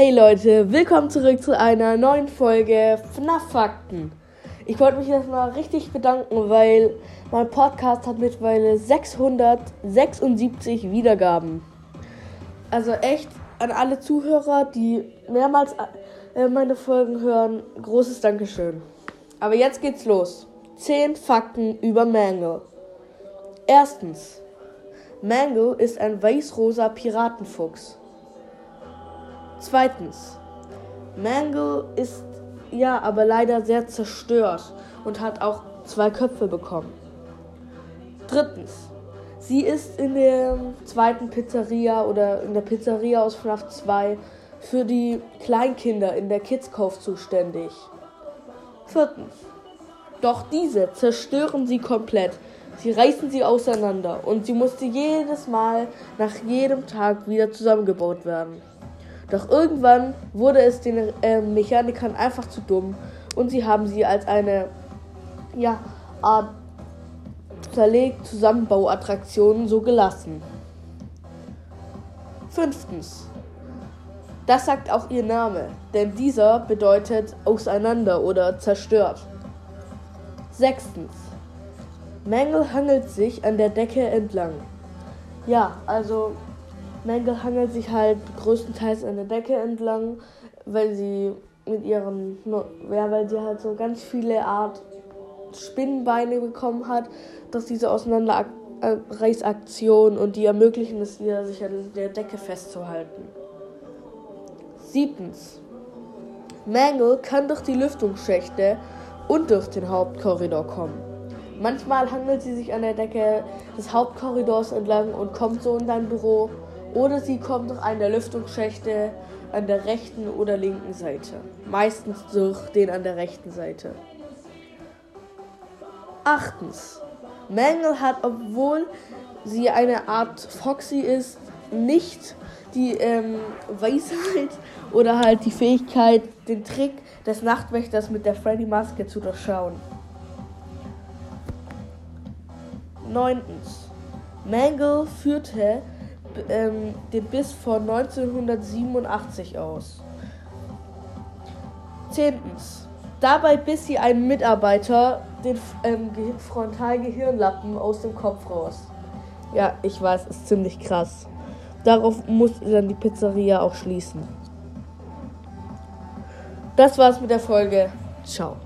Hey Leute, willkommen zurück zu einer neuen Folge FNAF Fakten. Ich wollte mich erstmal richtig bedanken, weil mein Podcast hat mittlerweile 676 Wiedergaben. Also echt an alle Zuhörer, die mehrmals äh, meine Folgen hören, großes Dankeschön. Aber jetzt geht's los. 10 Fakten über Mango. Erstens. Mango ist ein weiß-rosa Piratenfuchs. Zweitens. Mango ist ja aber leider sehr zerstört und hat auch zwei Köpfe bekommen. Drittens. Sie ist in der zweiten Pizzeria oder in der Pizzeria aus FNAF 2 für die Kleinkinder in der Kids Cove zuständig. Viertens. Doch diese zerstören sie komplett. Sie reißen sie auseinander und sie musste jedes Mal nach jedem Tag wieder zusammengebaut werden. Doch irgendwann wurde es den äh, Mechanikern einfach zu dumm und sie haben sie als eine ja, Art zerlegt Zusammenbauattraktion so gelassen. Fünftens. Das sagt auch ihr Name, denn dieser bedeutet auseinander oder zerstört. Sechstens. Mangle hangelt sich an der Decke entlang. Ja, also Mangle hangelt sich halt größtenteils an der Decke entlang, weil sie mit ihren, ja, weil sie halt so ganz viele Art Spinnenbeine bekommen hat, dass diese Auseinanderreißaktion und die ermöglichen es ihr, sich an der Decke festzuhalten. Siebtens. Mangle kann durch die Lüftungsschächte und durch den Hauptkorridor kommen. Manchmal hangelt sie sich an der Decke des Hauptkorridors entlang und kommt so in dein Büro oder sie kommt durch einen der Lüftungsschächte an der rechten oder linken Seite. Meistens durch den an der rechten Seite. Achtens. Mangle hat, obwohl sie eine Art Foxy ist, nicht die ähm, Weisheit oder halt die Fähigkeit, den Trick des Nachtwächters mit der Freddy-Maske zu durchschauen. Neuntens. Mangle führte ähm, den Biss von 1987 aus. Zehntens. Dabei biss sie einen Mitarbeiter den ähm, Frontalgehirnlappen aus dem Kopf raus. Ja, ich weiß, ist ziemlich krass. Darauf musste dann die Pizzeria auch schließen. Das war's mit der Folge. Ciao.